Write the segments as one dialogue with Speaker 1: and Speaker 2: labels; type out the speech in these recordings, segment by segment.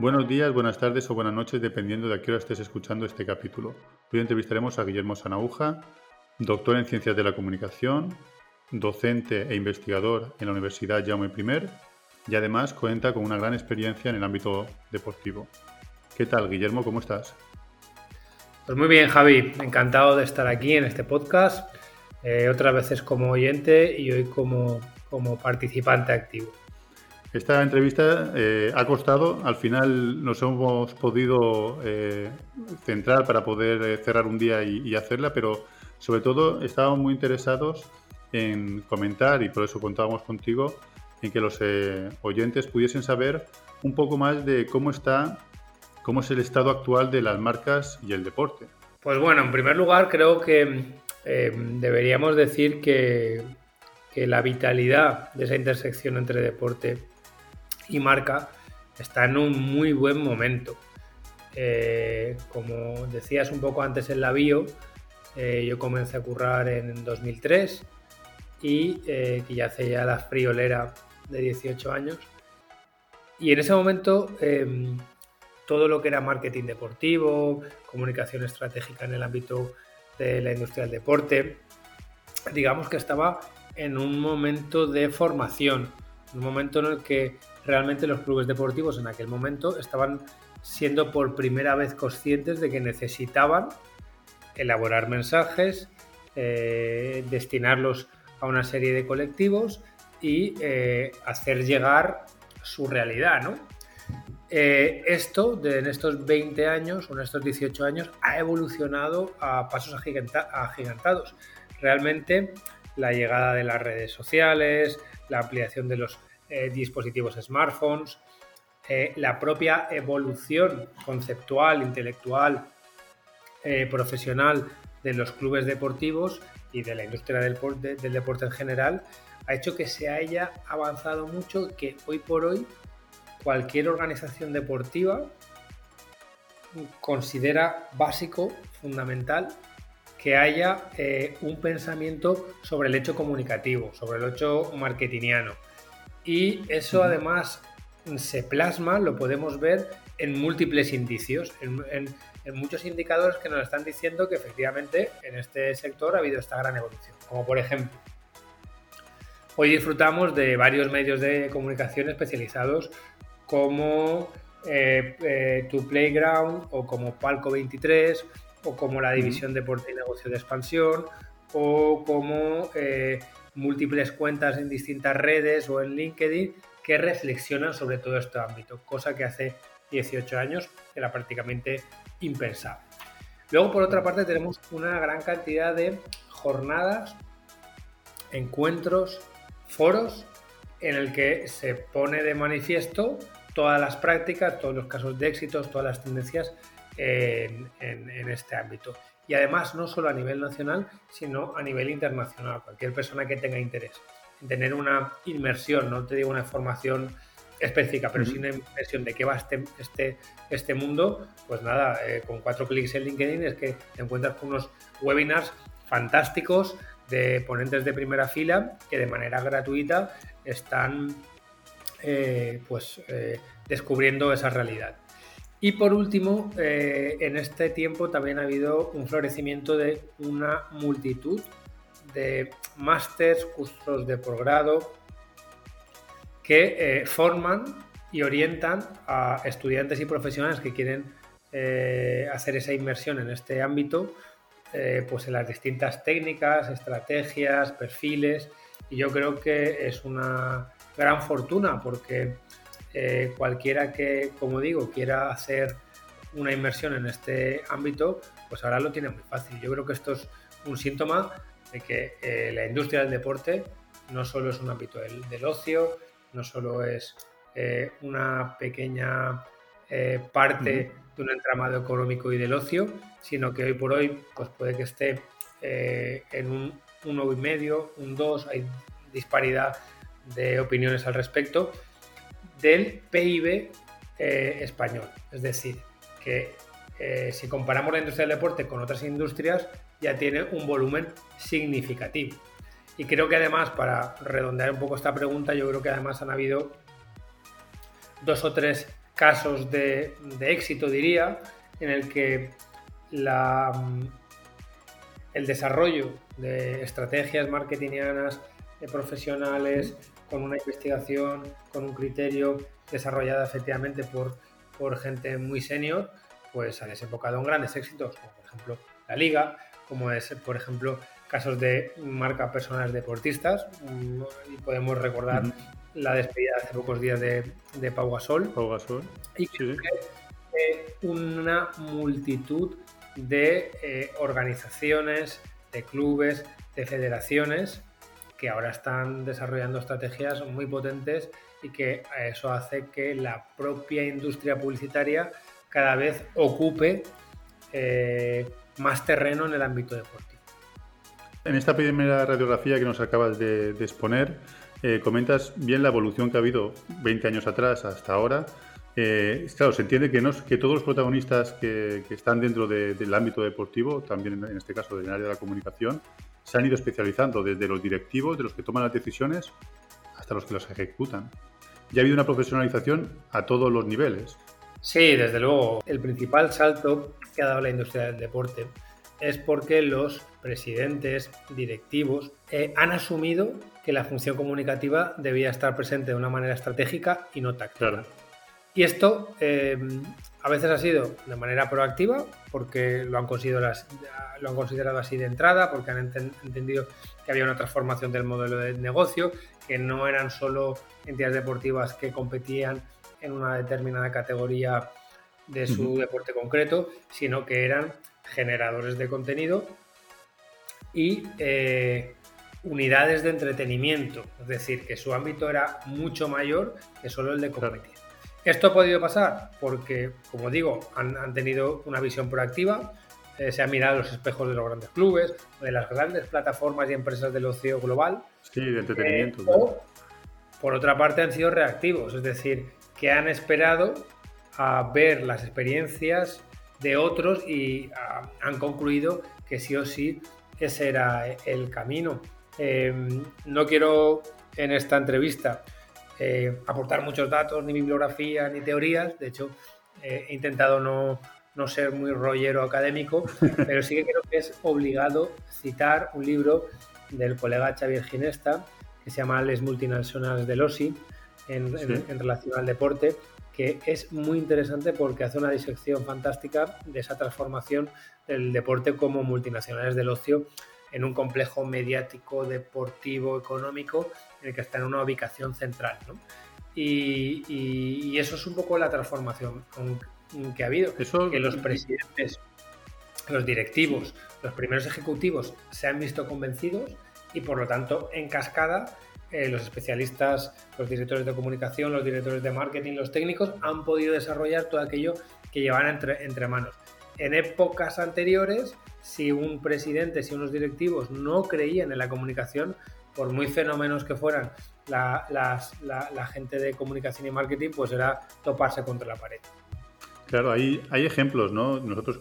Speaker 1: Buenos días, buenas tardes o buenas noches, dependiendo de a qué hora estés escuchando este capítulo. Hoy entrevistaremos a Guillermo Sanauja, doctor en Ciencias de la Comunicación, docente e investigador en la Universidad Jaume I y además cuenta con una gran experiencia en el ámbito deportivo. ¿Qué tal, Guillermo? ¿Cómo estás?
Speaker 2: Pues muy bien, Javi. Encantado de estar aquí en este podcast, eh, otras veces como oyente y hoy como, como participante activo.
Speaker 1: Esta entrevista eh, ha costado, al final nos hemos podido eh, centrar para poder eh, cerrar un día y, hacerla, pero sobre todo estábamos muy interesados en comentar, y por eso contábamos contigo, en que los oyentes pudiesen saber un poco más de cómo está, cómo es el estado actual de las marcas y el deporte.
Speaker 2: Pues bueno, en primer lugar creo que deberíamos decir que, que la vitalidad de esa intersección entre deporte y marca está en un muy buen momento. Eh, como decías un poco antes en la bio, eh, yo comencé a currar en 2003 y eh, que ya hace ya la friolera de 18 años. Y en ese momento em, todo lo que era marketing deportivo, comunicación estratégica en el ámbito de la industria del deporte, digamos que estaba en un momento de formación, un momento en el que realmente los clubes deportivos en aquel momento estaban siendo por primera vez conscientes de que necesitaban elaborar mensajes, eh, destinarlos a una serie de colectivos y eh, hacer llegar su realidad, ¿no? Eh, esto en estos 20 años o en estos 18 años ha evolucionado a pasos agigantados. Realmente la llegada de las redes sociales, la ampliación de los eh, dispositivos smartphones, eh, la propia evolución conceptual, intelectual, eh, profesional de los clubes deportivos y de la industria del, deporte en general, ha hecho que se haya avanzado mucho, que hoy por hoy cualquier organización deportiva considera básico, fundamental, que haya un pensamiento sobre el hecho comunicativo, sobre el hecho marketingiano y eso además se plasma, lo podemos ver en múltiples indicios, en, muchos indicadores que nos están diciendo que efectivamente en este sector ha habido esta gran evolución. Como por ejemplo, hoy disfrutamos de varios medios de comunicación especializados como eh, eh, Tu Playground o como Palco 23 o como la División Deporte y Negocio de Expansión o como eh, múltiples cuentas en distintas redes o en LinkedIn que reflexionan sobre todo este ámbito, cosa que hace 18 años era prácticamente impensable. Luego, por otra parte, tenemos una gran cantidad de jornadas, encuentros, foros en el que se pone de manifiesto todas las prácticas, todos los casos de éxitos, todas las tendencias en, en este ámbito y además no solo a nivel nacional, sino a nivel internacional. Cualquier persona que tenga interés en tener una inmersión, no te digo una formación específica, pero sí una inmersión de qué va este, este, este mundo, pues nada, eh, con cuatro clics en LinkedIn es que te encuentras con unos webinars fantásticos de ponentes de primera fila que de manera gratuita están eh, pues eh, descubriendo esa realidad. Y por último, eh, en este tiempo también ha habido un florecimiento de una multitud de másters, cursos de posgrado que eh, forman y orientan a estudiantes y profesionales que quieren eh, hacer esa inmersión en este ámbito, pues en las distintas técnicas, estrategias, perfiles. Y yo creo que es una gran fortuna porque eh, cualquiera que, como digo, quiera hacer una inversión en este ámbito, pues ahora lo tiene muy fácil. Yo creo que esto es un síntoma de que eh, la industria del deporte no solo es un ámbito del, ocio, no solo es eh, una pequeña parte de un entramado económico y del ocio, sino que hoy por hoy pues puede que esté en un 1,5, un 2, hay disparidad de opiniones al respecto, del PIB eh, español. Es decir, que eh, si comparamos la industria del deporte con otras industrias, ya tiene un volumen significativo. Y creo que además, para redondear un poco esta pregunta, yo creo que además han habido dos o tres casos de, éxito, diría, en el que la, el desarrollo de estrategias marketingianas de profesionales con una investigación, con un criterio desarrollada efectivamente por, por gente muy senior, pues ha desembocado en grandes éxitos, como por ejemplo la liga, como es por ejemplo casos de marca personas deportistas, y podemos recordar la despedida hace pocos días de, de Pau Gasol.
Speaker 1: Pau Gasol.
Speaker 2: Y una multitud de eh, organizaciones, de clubes, de federaciones que ahora están desarrollando estrategias muy potentes y que eso hace que la propia industria publicitaria cada vez ocupe eh, más terreno en el ámbito deportivo.
Speaker 1: En esta primera radiografía que nos acabas de, exponer, eh, comentas bien la evolución que ha habido 20 años atrás hasta ahora. Eh, claro, se entiende que, no, que todos los protagonistas que, están dentro del ámbito deportivo, también en este caso del área de la comunicación, se han ido especializando desde los directivos, de los que toman las decisiones, hasta los que las ejecutan. Y ha habido una profesionalización a todos los niveles.
Speaker 2: Sí, desde luego. El principal salto que ha dado la industria del deporte es porque los presidentes, directivos, eh, han asumido que la función comunicativa debía estar presente de una manera estratégica y no táctica. Y esto eh, a veces ha sido de manera proactiva, porque lo han, considerado, lo han considerado así de entrada, porque han entendido que había una transformación del modelo de negocio, que no eran solo entidades deportivas que competían en una determinada categoría de su deporte concreto, sino que eran generadores de contenido y eh, unidades de entretenimiento, es decir, que su ámbito era mucho mayor que solo el de competir. Esto ha podido pasar porque, como digo, han, tenido una visión proactiva, eh, se han mirado los espejos de los grandes clubes, de las grandes plataformas y empresas del ocio global.
Speaker 1: Sí, de entretenimiento.
Speaker 2: o, por otra parte, han sido reactivos, es decir, que han esperado a ver las experiencias de otros y ah, han concluido que sí o sí ese era el camino. Em, no quiero en esta entrevista eh, aportar muchos datos, ni bibliografía, ni teorías. De hecho, eh, he intentado no, no, ser muy rollero académico, pero sí que creo que es obligado citar un libro del colega Xavier Ginesta, que se llama Les Multinacionales del OSI, en, en, relación al deporte, que es muy interesante porque hace una disección fantástica de esa transformación del deporte como multinacionales del ocio en un complejo mediático, deportivo, económico, el que está en una ubicación central. Y, eso es un poco la transformación que ha habido.
Speaker 1: Eso...
Speaker 2: Que los presidentes, los directivos, los primeros ejecutivos se han visto convencidos y por lo tanto en cascada eh, los especialistas, los directores de comunicación, los directores de marketing, los técnicos han podido desarrollar todo aquello que llevan entre, entre manos. En épocas anteriores si un presidente, si unos directivos no creían en la comunicación, por muy fenómenos que fueran la, gente de comunicación y marketing, pues era toparse contra la pared.
Speaker 1: Claro, hay, ejemplos, ¿no? Nosotros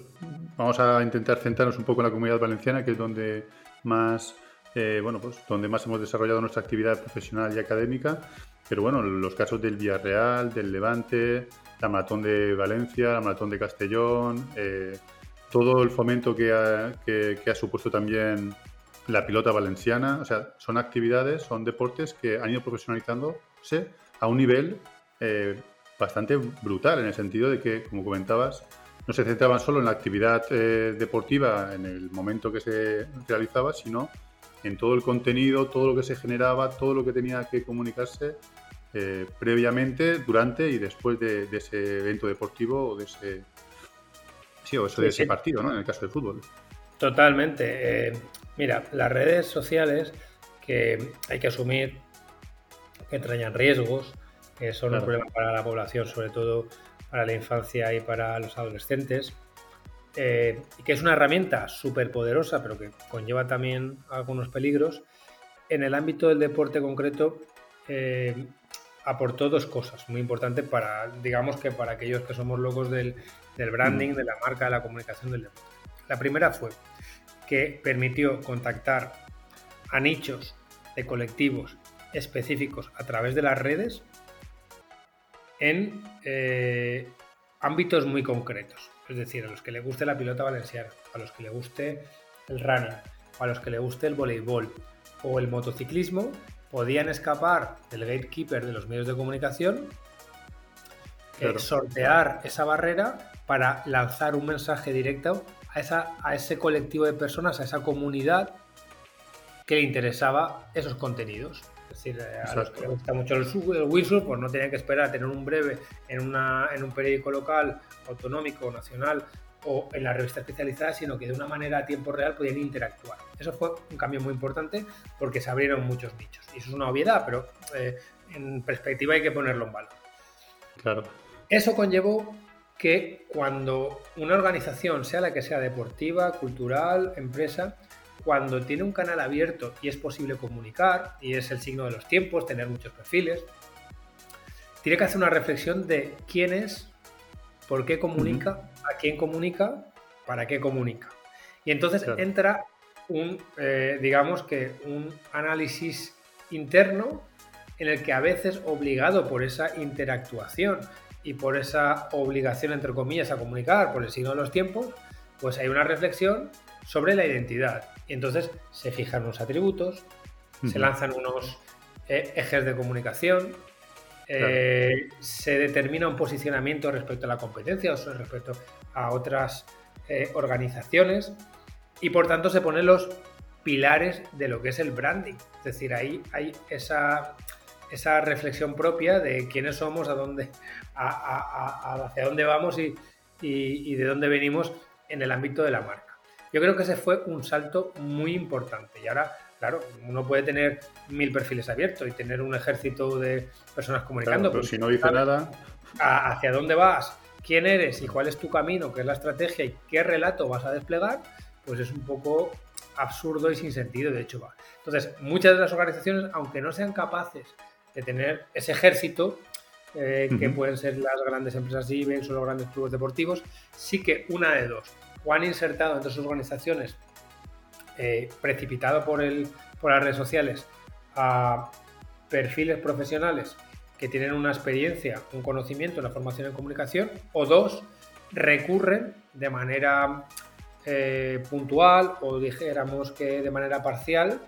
Speaker 1: vamos a intentar centrarnos un poco en la comunidad valenciana, que es donde más, eh, bueno, pues donde más hemos desarrollado nuestra actividad profesional y académica. Pero bueno, los casos del Villarreal, del Levante, la Maratón de Valencia, la Maratón de Castellón, eh, todo el fomento que, ha, supuesto también la pilota valenciana. O sea, son actividades, son deportes que han ido profesionalizándose a un nivel eh, bastante brutal, en el sentido de que, como comentabas, no se centraban solo en la actividad eh, deportiva en el momento que se realizaba, sino en todo el contenido, todo lo que se generaba, todo lo que tenía que comunicarse eh, previamente, durante y después de, de, ese evento deportivo o de ese, Sí, o eso de ese partido, ¿no? En el caso del fútbol.
Speaker 2: Totalmente. Eh, mira, las redes sociales que hay que asumir que trañan riesgos, que son un problema para la población, sobre todo para la infancia y para los adolescentes, eh, y que es una herramienta súper poderosa, pero que conlleva también algunos peligros. En el ámbito del deporte concreto, eh, aportó dos cosas muy importantes para, digamos que para aquellos que somos locos del, del branding, mm. de la marca, de la comunicación del deporte. La primera fue que permitió contactar a nichos de colectivos específicos a través de las redes en eh, ámbitos muy concretos. Es decir, a los que le guste la pilota valenciana, a los que le guste el running, a los que le guste el voleibol o el motociclismo, podían escapar del gatekeeper de los medios de comunicación, eh, sortear esa barrera para lanzar un mensaje directo a, esa, a ese colectivo de personas, a esa comunidad que le interesaba esos contenidos. Es decir, eh, a los que les gusta mucho el, el windsurf, pues no tenían que esperar a tener un breve en, una, en un periódico local, autonómico, nacional o en la revista especializada, sino que de una manera a tiempo real podían interactuar. Eso fue un cambio muy importante porque se abrieron muchos nichos. Y eso es una obviedad, pero eh, en perspectiva hay que ponerlo en valor.
Speaker 1: Claro.
Speaker 2: Eso conllevó que cuando una organización, sea la que sea deportiva, cultural, empresa, cuando tiene un canal abierto y es posible comunicar, y es el signo de los tiempos, tener muchos perfiles, tiene que hacer una reflexión de quién es, por qué comunica, a quién comunica, para qué comunica. Y entonces entra un, eh, digamos que un análisis interno en el que a veces obligado por esa interactuación y por esa obligación, entre comillas, a comunicar por el signo de los tiempos, pues hay una reflexión sobre la identidad. Y entonces se fijan unos atributos, se lanzan unos eh, ejes de comunicación, eh, se determina un posicionamiento respecto a la competencia o respecto a otras eh, organizaciones y por tanto se ponen los pilares de lo que es el branding. Es decir, ahí hay esa, esa reflexión propia de quiénes somos, a dónde, hacia dónde vamos y, y, de dónde venimos en el ámbito de la marca. Yo creo que ese fue un salto muy importante y ahora, claro, uno puede tener mil perfiles abiertos y tener un ejército de personas comunicando.
Speaker 1: pero, si no dice nada...
Speaker 2: hacia dónde vas, quién eres y cuál es tu camino, qué es la estrategia y qué relato vas a desplegar, pues es un poco absurdo y sin sentido, de hecho va. Entonces, muchas de las organizaciones, aunque no sean capaces de tener ese ejército, eh, que pueden ser las grandes empresas IBEX o los grandes clubes deportivos, sí que una de dos, o han insertado entre sus organizaciones, eh, precipitado por, el, por las redes sociales, a perfiles profesionales que tienen una experiencia, un conocimiento, una formación en comunicación, o dos, recurren de manera eh, puntual o dijéramos que de manera parcial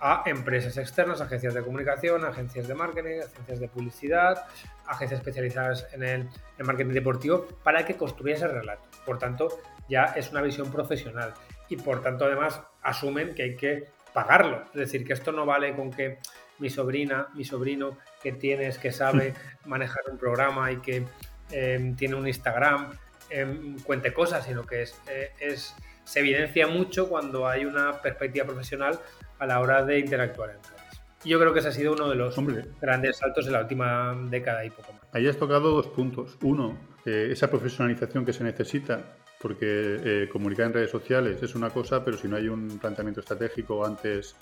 Speaker 2: a empresas externas, agencias de comunicación, agencias de marketing, agencias de publicidad, agencias especializadas en el, marketing deportivo para que construya ese relato. Por tanto, ya es una visión profesional y por tanto además asumen que hay que pagarlo. Es decir, que esto no vale con que mi sobrina, mi sobrino que tienes, que sabe manejar un programa y que em, tiene un Instagram, em, cuente cosas, sino que es, eh, es, se evidencia mucho cuando hay una perspectiva profesional a la hora de interactuar en redes. Yo creo que ese ha sido uno de los grandes saltos en la última década y poco más.
Speaker 1: Ahí has tocado dos puntos. Uno, eh, esa profesionalización que se necesita, porque eh, comunicar en redes sociales es una cosa, pero si no hay un planteamiento estratégico antes,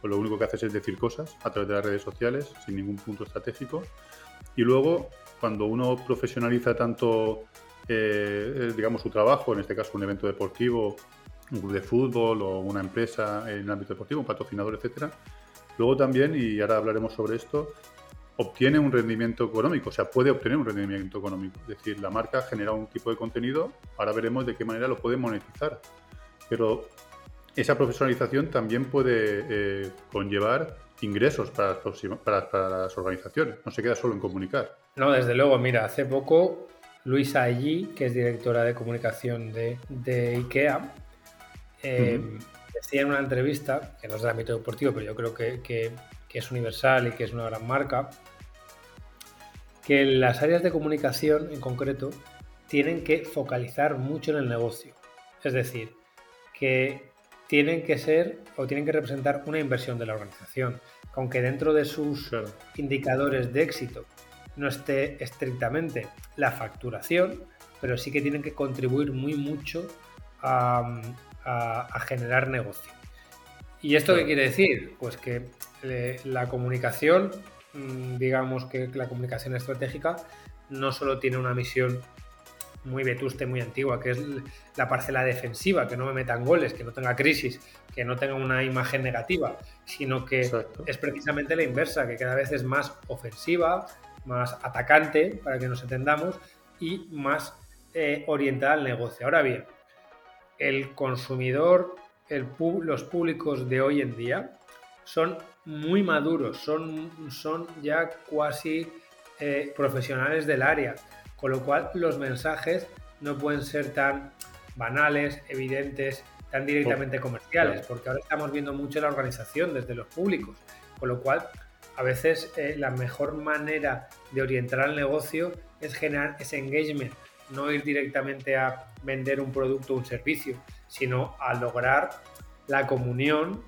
Speaker 1: pues lo único que haces es decir cosas a través de las redes sociales, sin ningún punto estratégico. Y luego, cuando uno profesionaliza tanto, eh, digamos, su trabajo, en este caso un evento deportivo, un club de fútbol o una empresa en el ámbito deportivo, un patrocinador, etcétera. Luego también, y ahora hablaremos sobre esto, obtiene un rendimiento económico, o sea, puede obtener un rendimiento económico. Es decir, la marca genera un tipo de contenido, ahora veremos de qué manera lo puede monetizar. Pero esa profesionalización también puede eh, conllevar ingresos para, para, las organizaciones, no se queda solo en comunicar.
Speaker 2: No, desde luego, mira, hace poco Luisa Allí, que es directora de comunicación de, de IKEA, eh, decía en una entrevista, que no es del ámbito deportivo, pero yo creo que, es universal y que es una gran marca, que las áreas de comunicación en concreto tienen que focalizar mucho en el negocio. Es decir, que tienen que ser o tienen que representar una inversión de la organización, aunque dentro de sus indicadores de éxito no esté estrictamente la facturación, pero sí que tienen que contribuir muy mucho a, a, generar negocio. ¿Y esto qué quiere decir? Pues que eh, la comunicación, mm, digamos que la comunicación estratégica, no solo tiene una misión muy vetusta y muy antigua, que es la parcela defensiva, que no me metan goles, que no tenga crisis, que no tenga una imagen negativa, sino que es precisamente la inversa, que cada vez es más ofensiva, más atacante, para que nos entendamos, y más eh, orientada al negocio. Ahora bien, el consumidor, los públicos de hoy en día son muy maduros, son, son ya casi eh, profesionales del área, con lo cual los mensajes no pueden ser tan banales, evidentes, tan directamente comerciales, porque ahora estamos viendo mucho la organización desde los públicos, con lo cual a veces eh, la mejor manera de orientar al negocio es generar ese engagement, no ir directamente a vender un producto o un servicio, sino a lograr la comunión,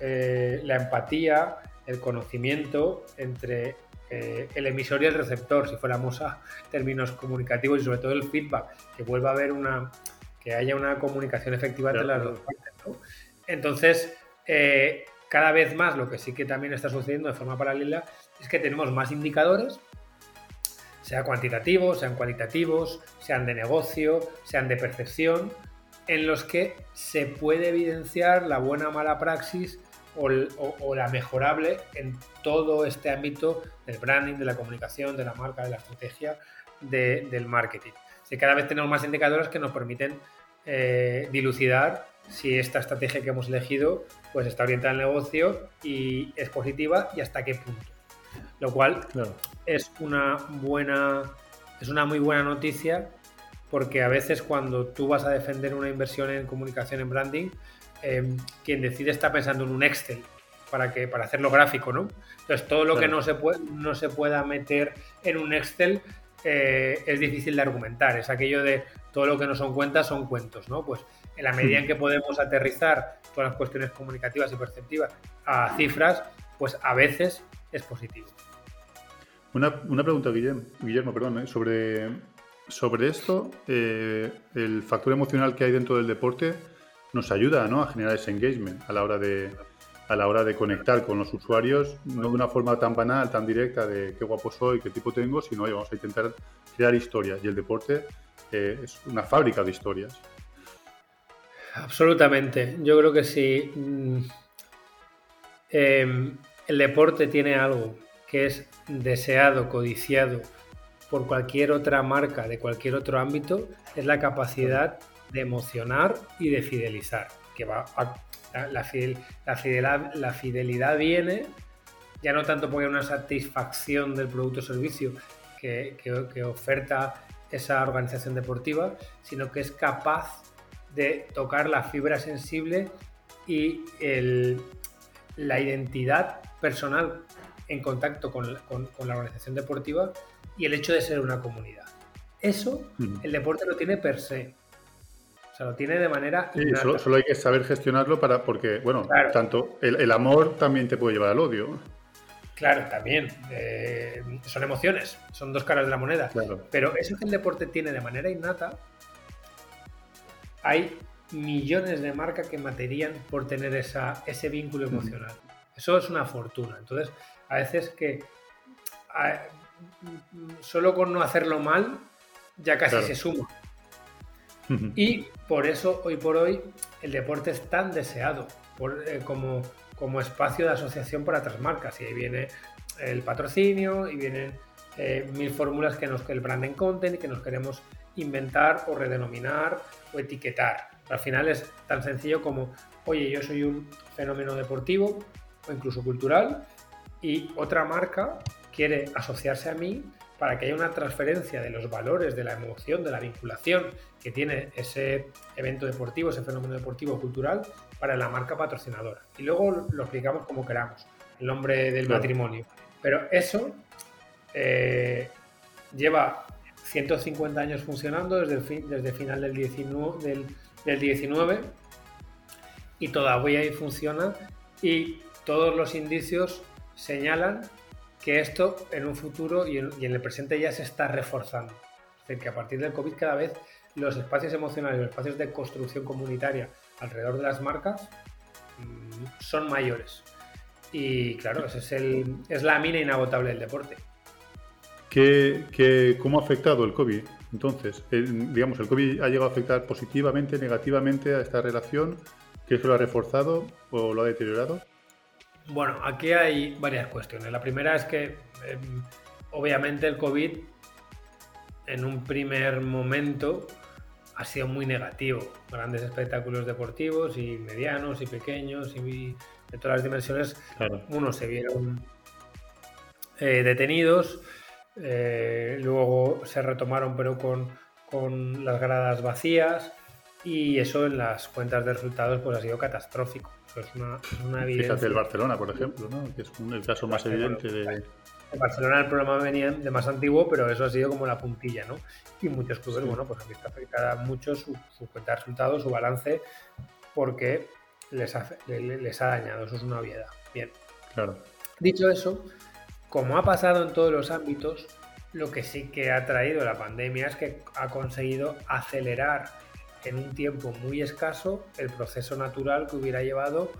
Speaker 2: eh, la empatía, el conocimiento entre eh, el emisor y el receptor, si fuéramos a términos comunicativos y sobre todo el feedback, que vuelva a haber una, que haya una comunicación efectiva entre las dos partes. Entonces, eh, cada vez más lo que sí que también está sucediendo de forma paralela es que tenemos más indicadores, sean cuantitativos, sean cualitativos, sean de negocio, sean de percepción, en los que se puede evidenciar la buena o mala praxis o, la mejorable en todo este ámbito del branding, de la comunicación, de la marca, de la estrategia, del marketing. Si cada vez tenemos más indicadores que nos permiten eh, dilucidar si esta estrategia que hemos elegido pues está orientada al negocio y es positiva y hasta qué punto. Lo cual es una buena, es una muy buena noticia porque a veces cuando tú vas a defender una inversión en comunicación en branding, Em, quien decide está pensando en un Excel para, que, para hacerlo gráfico, ¿no? Entonces, todo lo que no se, puede, no se pueda meter en un Excel eh, es difícil de argumentar. Es aquello de todo lo que no son cuentas son cuentos, ¿no? Pues en la medida en que podemos aterrizar todas las cuestiones comunicativas y perceptivas a cifras, pues a veces es positivo.
Speaker 1: Una, pregunta, Guillermo, Guillermo perdón, ¿eh? sobre, sobre esto, eh, el factor emocional que hay dentro del deporte nos ayuda a generar ese engagement a la hora de a la hora de conectar con los usuarios, no de una forma tan banal, tan directa de qué guapo soy, qué tipo tengo, sino vamos a intentar crear historias. Y el deporte eh, es una fábrica de historias.
Speaker 2: Absolutamente. Yo creo que sí. Mm, em, el deporte tiene algo que es deseado, codiciado por cualquier otra marca de cualquier otro ámbito, es la capacidad de emocionar y de fidelizar. Que va la, fidelidad, la fidelidad viene ya no tanto porque hay una satisfacción del producto o servicio que, oferta esa organización deportiva, sino que es capaz de tocar la fibra sensible y la identidad personal en contacto con, la organización deportiva y el hecho de ser una comunidad. Eso el deporte lo tiene per se. O sea, lo tiene de manera.
Speaker 1: Sí, solo, hay que saber gestionarlo para. Porque, bueno, tanto el, amor también te puede llevar al odio.
Speaker 2: Claro, también. Eh, son emociones, son dos caras de la moneda. Pero eso que el deporte tiene de manera innata, hay millones de marcas que materían por tener esa, ese vínculo emocional. Eso es una fortuna. Entonces, a veces que solo con no hacerlo mal, ya casi se suma. Y por eso, hoy por hoy, el deporte es tan deseado eh, como, como espacio de asociación para otras marcas. Y ahí viene el patrocinio y vienen eh, mil fórmulas que nos el branding content y que nos queremos inventar o redenominar o etiquetar. Al final es tan sencillo como, oye, yo soy un fenómeno deportivo o incluso cultural y otra marca quiere asociarse a mí para que haya una transferencia de los valores, de la emoción, de la vinculación que tiene ese evento deportivo, ese fenómeno deportivo cultural para la marca patrocinadora. Y luego lo explicamos como queramos, el nombre del matrimonio. Pero eso eh, lleva 150 años funcionando desde el fin, desde final del 19, del, del 19 y todavía ahí funciona y todos los indicios señalan que esto en un futuro y en, el presente ya se está reforzando. Es decir, que a partir del COVID cada vez los espacios emocionales, los espacios de construcción comunitaria alrededor de las marcas mm, son mayores. Y claro, ese es, el, es la mina inagotable del deporte.
Speaker 1: ¿Qué, cómo ha afectado el COVID? Entonces, digamos, ¿el COVID ha llegado a afectar positivamente, negativamente a esta relación? ¿Qué que lo ha reforzado o lo ha deteriorado?
Speaker 2: Bueno, aquí hay varias cuestiones. La primera es que em, obviamente el COVID en un primer momento ha sido muy negativo. Grandes espectáculos deportivos y medianos y pequeños y de todas las dimensiones, unos se vieron eh, detenidos, eh, luego se retomaron pero con, con, las gradas vacías y eso en las cuentas de resultados pues ha sido catastrófico. Es una, una
Speaker 1: evidencia. Fíjate el Barcelona, por ejemplo, ¿no? que es el caso más evidente de...
Speaker 2: En Barcelona el problema venía de más antiguo, pero eso ha sido como la puntilla, ¿no? Y muchos clubes, bueno, pues han visto afectada mucho su, su, cuenta de resultados, su balance, porque les ha, les ha dañado, eso es una obviedad. Bien.
Speaker 1: Claro.
Speaker 2: Dicho eso, como ha pasado en todos los ámbitos, lo que sí que ha traído la pandemia es que ha conseguido acelerar en un tiempo muy escaso el proceso natural que hubiera llevado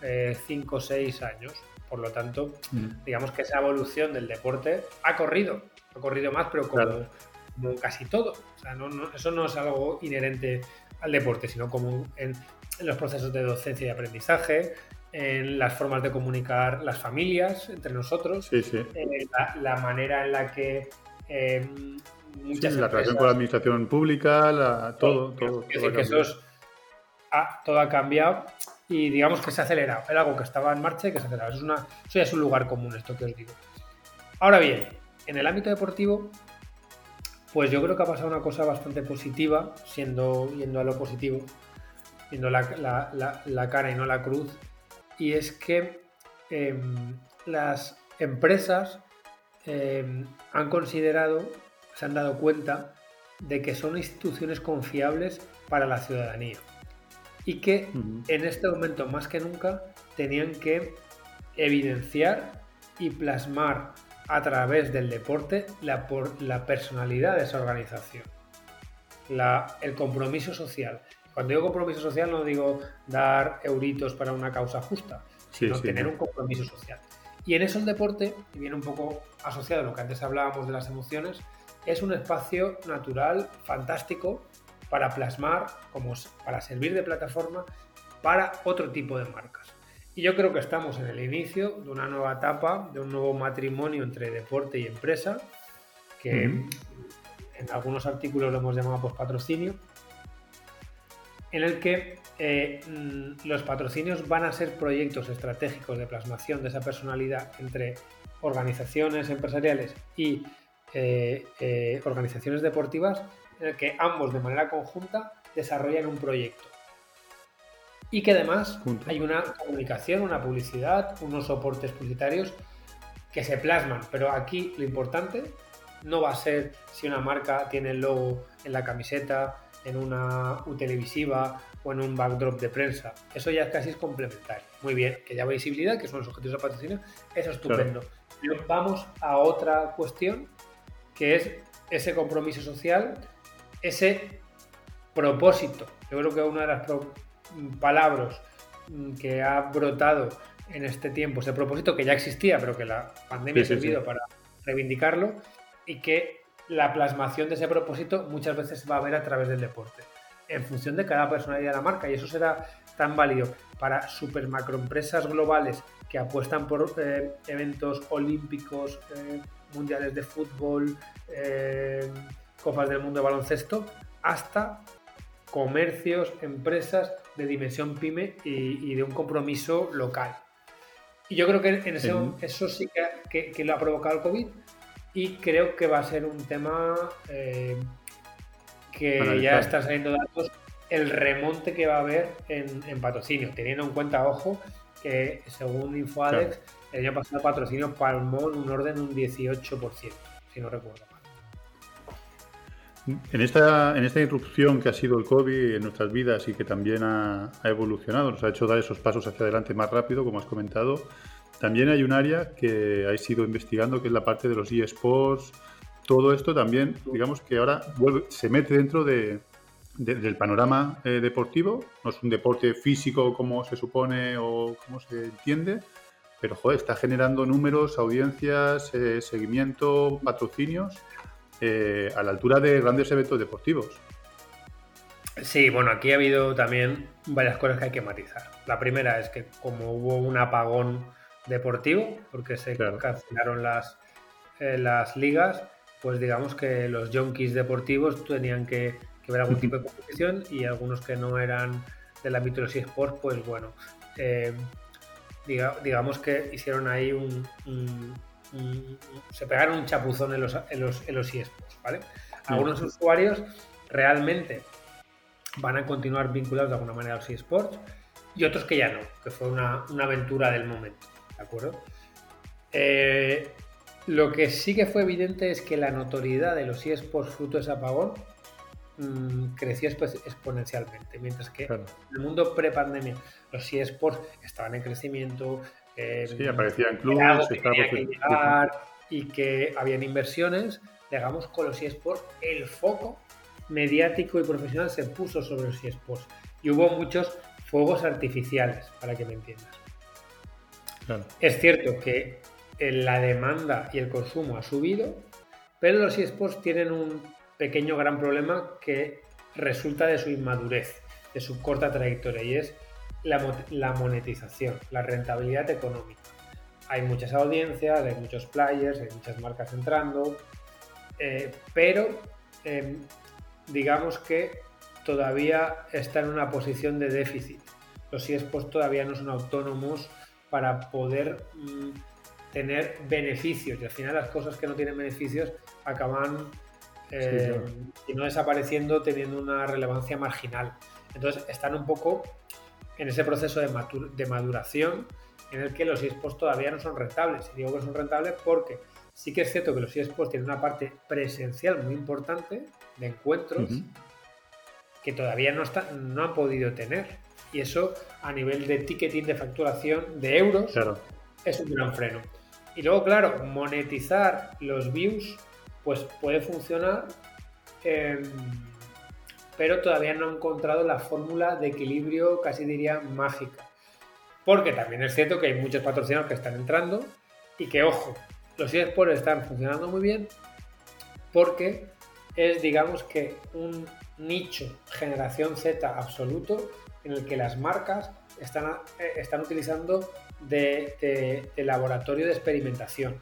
Speaker 2: 5 o 6 años. Por lo tanto, mm. digamos que esa evolución del deporte ha corrido, ha corrido más, pero como, casi todo. O sea, eso no es algo inherente al deporte, sino como en, los procesos de docencia y aprendizaje, en las formas de comunicar las familias entre nosotros, la, manera en la que eh,
Speaker 1: muchas la relación con la administración pública, todo, todo.
Speaker 2: todo, que eso, ha, todo ha cambiado y digamos que se ha acelerado. Era algo que estaba en marcha y que se ha acelerado. Eso, es una, eso ya es un lugar común, esto que os digo. Ahora bien, en el ámbito deportivo, pues yo creo que ha pasado una cosa bastante positiva, siendo yendo a lo positivo, viendo la, cara y no la cruz, y es que em, las empresas em, han considerado, se han dado cuenta de que son instituciones confiables para la ciudadanía y que en este momento más que nunca tenían que evidenciar y plasmar a través del deporte la, por, la personalidad de esa organización, el compromiso social. Cuando digo compromiso social no digo dar euritos para una causa justa, sino tener un compromiso social. Y en eso el deporte, y viene un poco asociado a lo que antes hablábamos de las emociones, es un espacio natural, fantástico, para plasmar, como para servir de plataforma para otro tipo de marcas. Y yo creo que estamos en el inicio de una nueva etapa, de un nuevo matrimonio entre deporte y empresa, que en algunos artículos lo hemos llamado pues, patrocinio, en el que eh, mm, los patrocinios van a ser proyectos estratégicos de plasmación de esa personalidad entre organizaciones empresariales y eh, eh, organizaciones deportivas, en el que ambos de manera conjunta desarrollan un proyecto. Y que además hay una comunicación, una publicidad, unos soportes publicitarios que se plasman. Pero aquí lo importante no va a ser si una marca tiene el logo en la camiseta, en una U televisiva o en un backdrop de prensa. Eso ya casi es complementario. Muy bien, que ya visibilidad, que son los objetivos de patrocinio, eso es estupendo. Pero vamos a otra cuestión, que es ese compromiso social, ese propósito. Yo creo que una de las palabras mm, que ha brotado en este tiempo, ese propósito que ya existía, pero que la pandemia ha servido para reivindicarlo y que la plasmación de ese propósito muchas veces va a haber a través del deporte, en función de cada personalidad de la marca. Y eso será tan válido para super macroempresas globales que apuestan por eh, eventos olímpicos, eh, mundiales de fútbol, eh, copas del mundo de baloncesto, hasta comercios, empresas de dimensión pyme y, de un compromiso local. Y yo creo que en eso, eso sí que, que, lo ha provocado el COVID, y creo que va a ser un tema eh, que ya está saliendo datos, el remonte que va a haber en, patrocinio, teniendo en cuenta, ojo, que según InfoAdex, el año pasado patrocinio palmó en un orden de un 18%, si no recuerdo mal.
Speaker 1: En esta, en esta irrupción que ha sido el COVID en nuestras vidas y que también ha, ha evolucionado, nos ha hecho dar esos pasos hacia adelante más rápido, como has comentado, también hay un área que ha ido investigando, que es la parte de los eSports. Todo esto también, digamos que ahora se mete dentro del panorama eh, deportivo. No es un deporte físico como se supone o como se entiende, pero joder, está generando números, audiencias, eh, seguimiento, patrocinios eh, a la altura de grandes eventos deportivos.
Speaker 2: Sí, bueno, aquí ha habido también varias cosas que hay que matizar. La primera es que como hubo un apagón deportivo, porque se cancelaron las, eh, las ligas, pues digamos que los junkies deportivos tenían que, ver algún tipo de competición y algunos que no eran del ámbito de los eSports, pues bueno, eh, digamos que hicieron ahí un, se pegaron un chapuzón en los, en los, en los eSports, ¿vale? Algunos usuarios realmente van a continuar vinculados de alguna manera a los eSports y otros que ya no, que fue una, aventura del momento, ¿de acuerdo? Eh, lo que sí que fue evidente es que la notoriedad de los eSports fruto de ese apagón mm, creció exponencialmente, mientras que en el mundo pre-pandemia los eSports estaban en crecimiento,
Speaker 1: eh, sí, aparecían clubes,
Speaker 2: que que llegar, y que habían inversiones, digamos, con los eSports el foco mediático y profesional se puso sobre los eSports y hubo muchos fuegos artificiales, para que me entiendas. Es cierto que la demanda y el consumo ha subido, pero los eSports tienen un pequeño gran problema que resulta de su inmadurez, de su corta trayectoria, y es la, monetización, la rentabilidad económica. Hay muchas audiencias, hay muchos players, hay muchas marcas entrando, eh, pero em, digamos que todavía está en una posición de déficit. Los eSports todavía no son autónomos para poder mm, tener beneficios y al final las cosas que no tienen beneficios acaban eh, y no desapareciendo teniendo una relevancia marginal. Entonces están un poco en ese proceso de, de maduración en el que los eSports todavía no son rentables. Y digo que son rentables porque sí que es cierto que los eSports tienen una parte presencial muy importante de encuentros que todavía no, no han podido tener. Y eso a nivel de ticketing de facturación de euros es un gran freno. Y luego, claro, monetizar los views pues puede funcionar, em, pero todavía no han encontrado la fórmula de equilibrio, casi diría mágica. Porque también es cierto que hay muchos patrocinados que están entrando y que, ojo, los eSports están funcionando muy bien porque es, digamos que, un nicho generación Z absoluto en el que las marcas están, eh, están utilizando de, laboratorio de experimentación,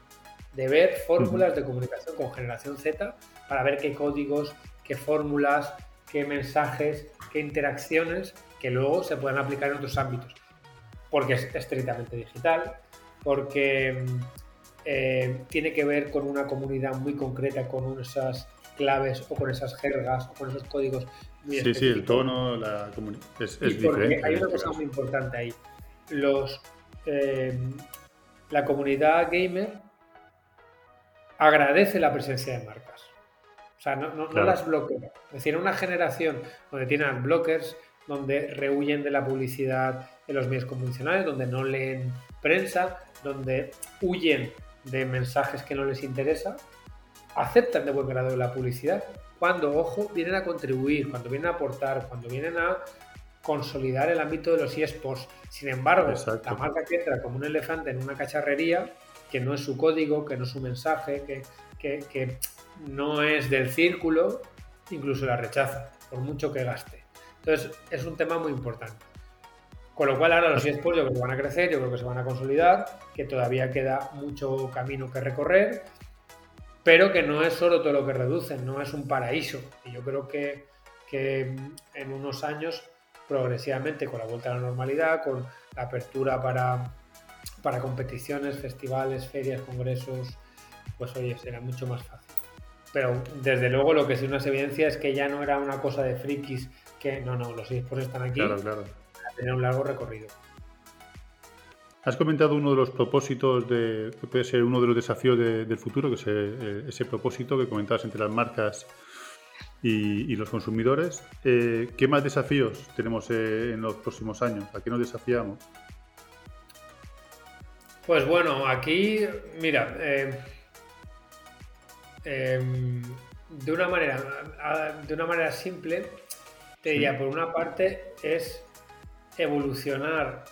Speaker 2: de ver fórmulas de comunicación con generación Z para ver qué códigos, qué fórmulas, qué mensajes, qué interacciones que luego se puedan aplicar en otros ámbitos. Porque es estrictamente digital, porque eh, tiene que ver con una comunidad muy concreta, con esas claves o con esas jergas o con esos códigos
Speaker 1: muy Sí, sí, el tono, la es, diferente.
Speaker 2: Hay una este cosa muy importante ahí. Los, eh, la comunidad gamer agradece la presencia de marcas. O sea, no, las bloquea. Es decir, una generación donde tienen blockers, donde rehuyen de la publicidad en los medios convencionales, donde no leen prensa, donde huyen de mensajes que no les interesa, aceptan de buen grado la publicidad cuando, ojo, vienen a contribuir, cuando vienen a aportar, cuando vienen a consolidar el ámbito de los eSports. Sin embargo, la marca que entra como un elefante en una cacharrería, que no es su código, que no es su mensaje, que, que, no es del círculo, incluso la rechaza, por mucho que gaste. Entonces, es un tema muy importante. Con lo cual ahora los eSports yo creo que van a crecer, yo creo que se van a consolidar, que todavía queda mucho camino que recorrer pero que no es solo todo lo que reducen, no es un paraíso. Y yo creo que, en unos años, progresivamente, con la vuelta a la normalidad, con la apertura para, para competiciones, festivales, ferias, congresos, pues oye, será mucho más fácil. Pero desde luego lo que sí nos evidencia es que ya no era una cosa de frikis, que no, no, los esports están aquí
Speaker 1: claro, claro.
Speaker 2: tener un largo recorrido.
Speaker 1: Has comentado uno de los propósitos de, que puede ser uno de los desafíos del futuro, que es eh, ese propósito que comentabas entre las marcas y, los consumidores. Eh, ¿Qué más desafíos tenemos eh, en los próximos años? ¿A qué nos desafiamos?
Speaker 2: Pues bueno, aquí, mira, em, de una manera, de una manera simple, te diría, por una parte, es evolucionar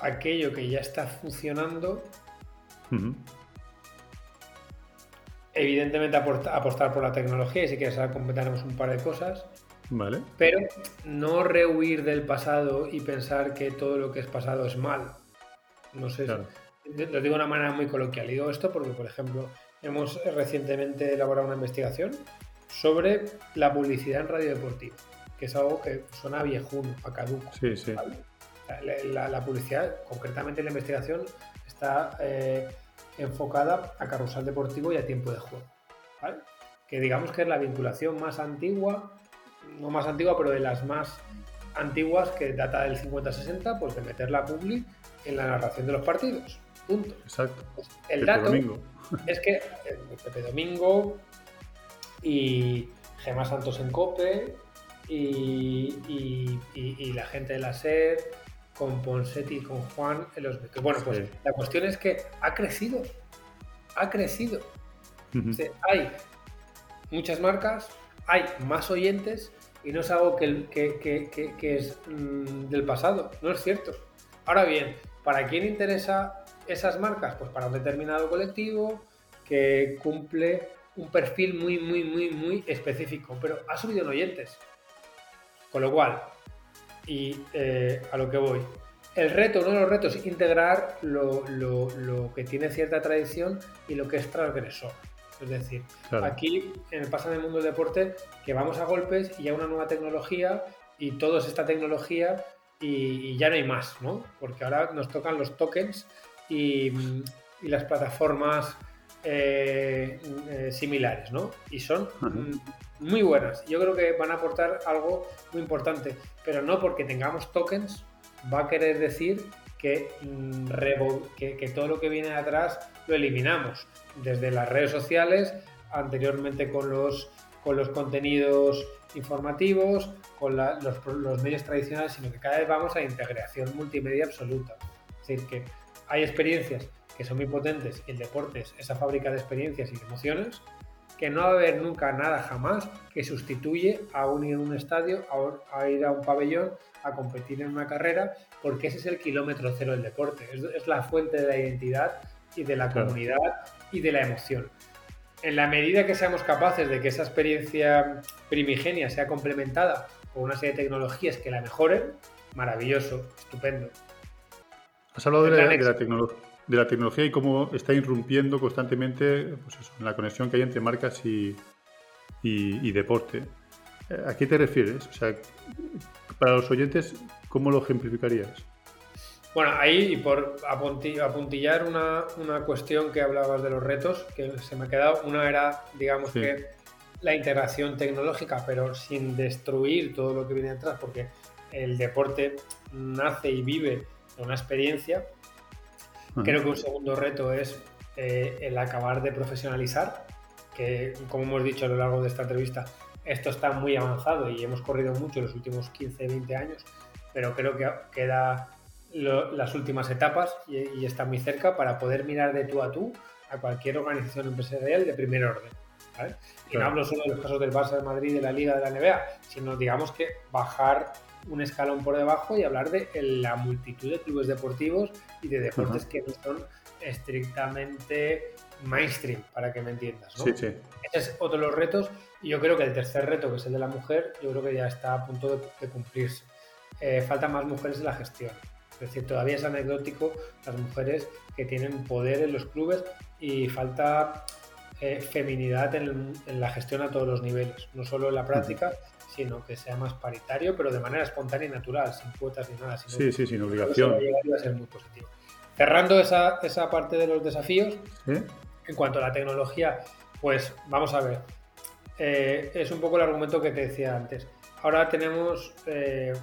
Speaker 2: aquello que ya está funcionando. Evidentemente apostar por la tecnología y si quieres comentaremos un par de cosas.
Speaker 1: Vale.
Speaker 2: Pero no rehuir del pasado y pensar que todo lo que es pasado es mal. No sé. Lo digo de una manera muy coloquial. Digo esto porque, por ejemplo, hemos recientemente elaborado una investigación sobre la publicidad en radio deportiva, que es algo que suena viejuno, a caduco.
Speaker 1: Sí, sí.
Speaker 2: La, publicidad, concretamente la investigación, está eh, enfocada a carrusel deportivo y a tiempo de juego. Que digamos que es la vinculación más antigua, no más antigua, pero de las más antiguas que data del 50-60, pues de meter la publi en la narración de los partidos. Punto.
Speaker 1: Exacto.
Speaker 2: Pues el dato es que eh, Pepe Domingo y Gemma Santos en Cope y, la gente de la SER con Ponsetti y con Juan en los Bueno, pues la cuestión es que ha crecido. Ha crecido. hay muchas marcas, hay más oyentes y no es algo que, que, es mm, del pasado, no es cierto. Ahora bien, ¿para quién interesa esas marcas? Pues para un determinado colectivo que cumple un perfil muy, muy, muy, muy específico, pero ha subido en oyentes. Con lo cual, y eh, a lo que voy, el reto, uno de los retos, es integrar lo, que tiene cierta tradición y lo que es transgresor. Es decir, aquí en el pasa del mundo del deporte que vamos a golpes y ya una nueva tecnología y todo es esta tecnología y, ya no hay más, ¿no? Porque ahora nos tocan los tokens y, las plataformas eh, eh, similares, ¿no? Y son muy buenas. Yo creo que van a aportar algo muy importante, pero no porque tengamos tokens va a querer decir que, mm, que, todo lo que viene atrás lo eliminamos, desde las redes sociales, anteriormente con los, con los contenidos informativos, con los, medios tradicionales, sino que cada vez vamos a integración multimedia absoluta. Es decir, que hay experiencias que son muy potentes y el deporte es esa fábrica de experiencias y de emociones, que no va a haber nunca nada jamás que sustituye a un ir a un estadio, a, ir a un pabellón, a competir en una carrera, porque ese es el kilómetro cero del deporte, es, la fuente de la identidad y de la comunidad y de la emoción. En la medida que seamos capaces de que esa experiencia primigenia sea complementada con una serie de tecnologías que la mejoren, maravilloso, estupendo.
Speaker 1: Has hablado de la tecnología de la tecnología y cómo está irrumpiendo constantemente pues en la conexión que hay entre marcas y, deporte. Eh, ¿A qué te refieres? O sea, para los oyentes, ¿cómo lo ejemplificarías?
Speaker 2: Bueno, ahí por apuntillar una, una, cuestión que hablabas de los retos, que se me ha quedado, una era, digamos que la integración tecnológica, pero sin destruir todo lo que viene detrás, porque el deporte nace y vive una experiencia, Creo que un segundo reto es eh, el acabar de profesionalizar, que como hemos dicho a lo largo de esta entrevista, esto está muy avanzado y hemos corrido mucho en los últimos 15, 20 años, pero creo que queda las últimas etapas y, está muy cerca para poder mirar de tú a tú a cualquier organización empresarial de primer orden. Y no hablo solo de los casos del Barça de Madrid, de la Liga, de la NBA, sino digamos que bajar un escalón por debajo y hablar de la multitud de clubes deportivos y de deportes que no son estrictamente mainstream, para que me entiendas. ¿no? Ese es otro de los retos. Y yo creo que el tercer reto, que es el de la mujer, yo creo que ya está a punto de, cumplirse. Eh, faltan más mujeres en la gestión. Es decir, todavía es anecdótico las mujeres que tienen poder en los clubes y falta eh, feminidad en, la gestión a todos los niveles, no solo en la práctica, sino que sea más paritario, pero de manera espontánea y natural, sin cuotas ni nada.
Speaker 1: sí, sí, sin obligación.
Speaker 2: Eso a ser muy positivo. Cerrando esa, esa parte de los desafíos, en cuanto a la tecnología, pues vamos a ver. Eh, es un poco el argumento que te decía antes. Ahora tenemos, eh,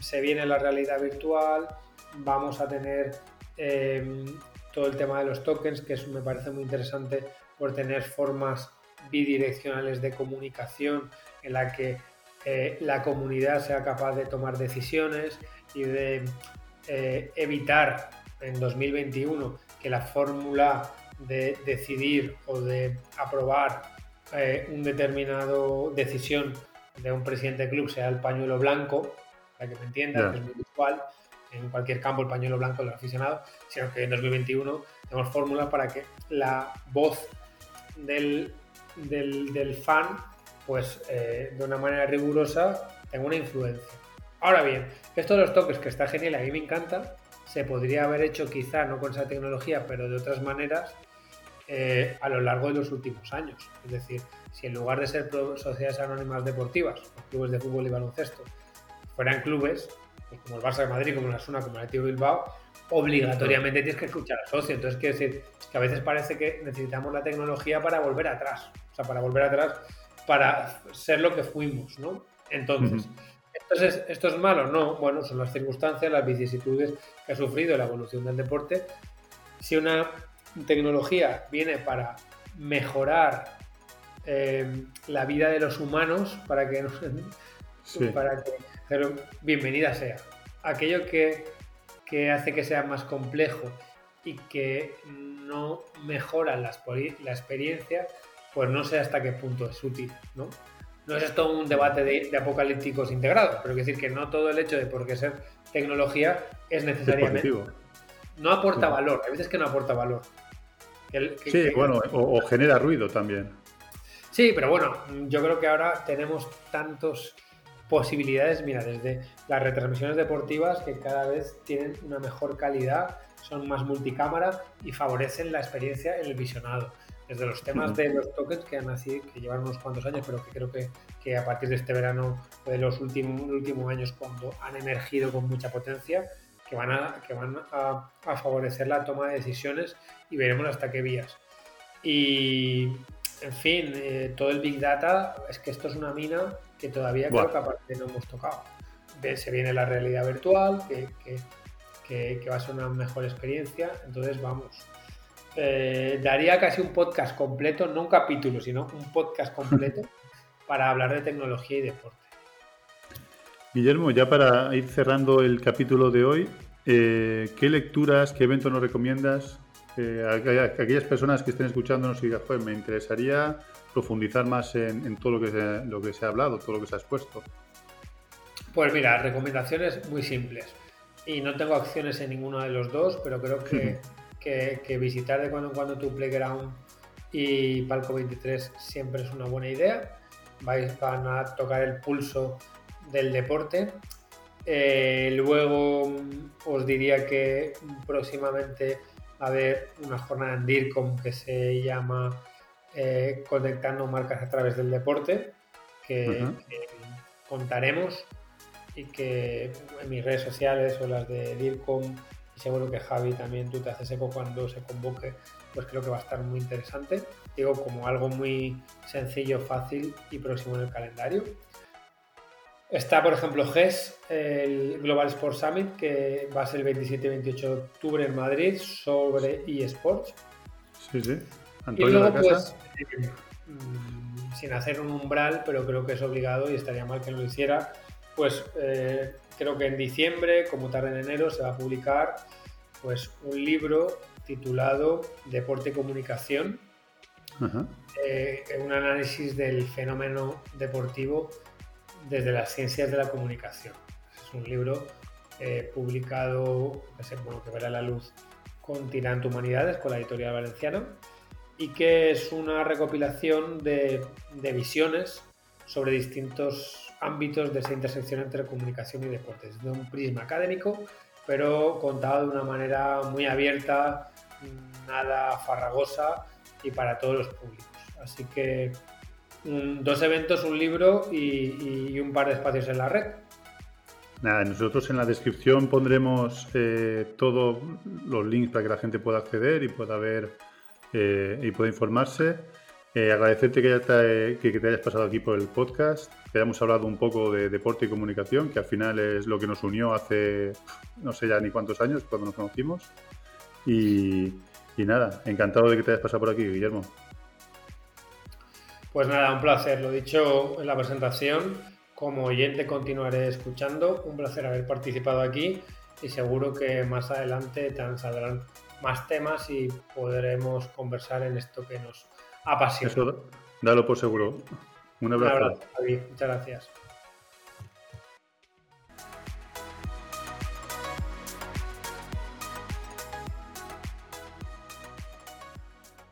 Speaker 2: se viene la realidad virtual, vamos a tener eh, todo el tema de los tokens, que eso me parece muy interesante por tener formas bidireccionales de comunicación en la que eh, la comunidad sea capaz de tomar decisiones y de eh, evitar en 2021 que la fórmula de decidir o de aprobar eh, un determinado decisión de un presidente de club sea el pañuelo blanco, para que me entiendan, que es muy usual en cualquier campo el pañuelo blanco del aficionado, sino que en 2021 tenemos fórmulas para que la voz del, del fan pues eh, de una manera rigurosa tengo una influencia. Ahora bien, esto de los toques, que está genial, a mí me encanta, se podría haber hecho quizá no con esa tecnología, pero de otras maneras, eh, a lo largo de los últimos años. Es decir, si en lugar de ser sociedades anónimas deportivas, clubes de fútbol y baloncesto, fueran clubes, pues como el Barça de Madrid, como la Suna, como el Atlético Bilbao, obligatoriamente tienes que escuchar al socio. Entonces, quiero decir que a veces parece que necesitamos la tecnología para volver atrás. O sea, para volver atrás, para ser lo que fuimos, ¿no? Entonces, entonces, ¿esto es malo? No, bueno, son las circunstancias, las vicisitudes que ha sufrido la evolución del deporte. Si una tecnología viene para mejorar eh, la vida de los humanos, para que, para que pero bienvenida sea. Aquello que, hace que sea más complejo y que no mejora la, la experiencia, pues no sé hasta qué punto es útil, ¿no? no es esto un debate de, apocalípticos integrados, pero es decir que no todo el hecho de por qué ser tecnología es necesariamente. no aporta valor, hay veces que no aporta valor.
Speaker 1: sí, bueno, o, genera ruido también.
Speaker 2: Sí, pero bueno, yo creo que ahora tenemos tantas posibilidades, mira, desde las retransmisiones deportivas que cada vez tienen una mejor calidad, son más multicámara y favorecen la experiencia en el visionado desde los temas de los tokens que han nacido, que llevan unos cuantos años, pero que creo que, que a partir de este verano o de los últimos, últimos años cuando han emergido con mucha potencia, que van, a, que van a, favorecer la toma de decisiones y veremos hasta qué vías. Y, en fin, eh, todo el Big Data, es que esto es una mina que todavía creo que aparte no hemos tocado. Se viene la realidad virtual, que, que, que va a ser una mejor experiencia, entonces vamos, eh, daría casi un podcast completo, no un capítulo, sino un podcast completo para hablar de tecnología y deporte.
Speaker 1: Guillermo, ya para ir cerrando el capítulo de hoy, eh, ¿qué lecturas, qué eventos nos recomiendas? Eh, a, aquellas personas que estén escuchándonos y digan, pues me interesaría profundizar más en, todo lo que, se, lo que se ha hablado, todo lo que se ha expuesto.
Speaker 2: Pues mira, recomendaciones muy simples. Y no tengo acciones en ninguno de los dos, pero creo que que, visitar de cuando en cuando tu Playground y Palco 23 siempre es una buena idea. Vais, van a tocar el pulso del deporte. Eh, luego mm, os diría que próximamente va a haber una jornada en DIRCOM que se llama eh, Conectando marcas a través del deporte, que, contaremos y que en mis redes sociales o las de DIRCOM seguro que Javi también tú te haces eco cuando se convoque, pues creo que va a estar muy interesante. Digo, como algo muy sencillo, fácil y próximo en el calendario. Está, por ejemplo, GES, el Global Sports Summit, que va a ser el 27 y 28 de octubre en Madrid sobre eSports.
Speaker 1: Sí, sí.
Speaker 2: Antonio y luego, pues, eh, mm, sin hacer un umbral, pero creo que es obligado y estaría mal que no lo hiciera, pues eh, creo que en diciembre, como tarde en enero, se va a publicar pues, un libro titulado Deporte y Comunicación, eh, un análisis del fenómeno deportivo desde las ciencias de la comunicación. Es un libro eh, publicado, que, bueno, que verá la luz con Tirante Humanidades, con la editorial valenciana, y que es una recopilación de, de visiones sobre distintos ámbitos de esa intersección entre comunicación y deportes, de un prisma académico, pero contado de una manera muy abierta, nada farragosa y para todos los públicos. Así que dos eventos, un libro y, un par de espacios en la red.
Speaker 1: Nada, nosotros en la descripción pondremos eh, todos los links para que la gente pueda acceder y pueda ver eh, y pueda informarse. Eh, agradecerte que, te, que, te hayas pasado aquí por el podcast, que hayamos hablado un poco de deporte y comunicación, que al final es lo que nos unió hace no sé ya ni cuántos años cuando nos conocimos. Y, nada, encantado de que te hayas pasado por aquí, Guillermo.
Speaker 2: Pues nada, un placer. Lo dicho en la presentación, como oyente continuaré escuchando. Un placer haber participado aquí y seguro que más adelante te saldrán más temas y podremos conversar en esto que nos apasiona.
Speaker 1: Eso, dalo por seguro. Un abrazo.
Speaker 2: Un abrazo, Muchas gracias.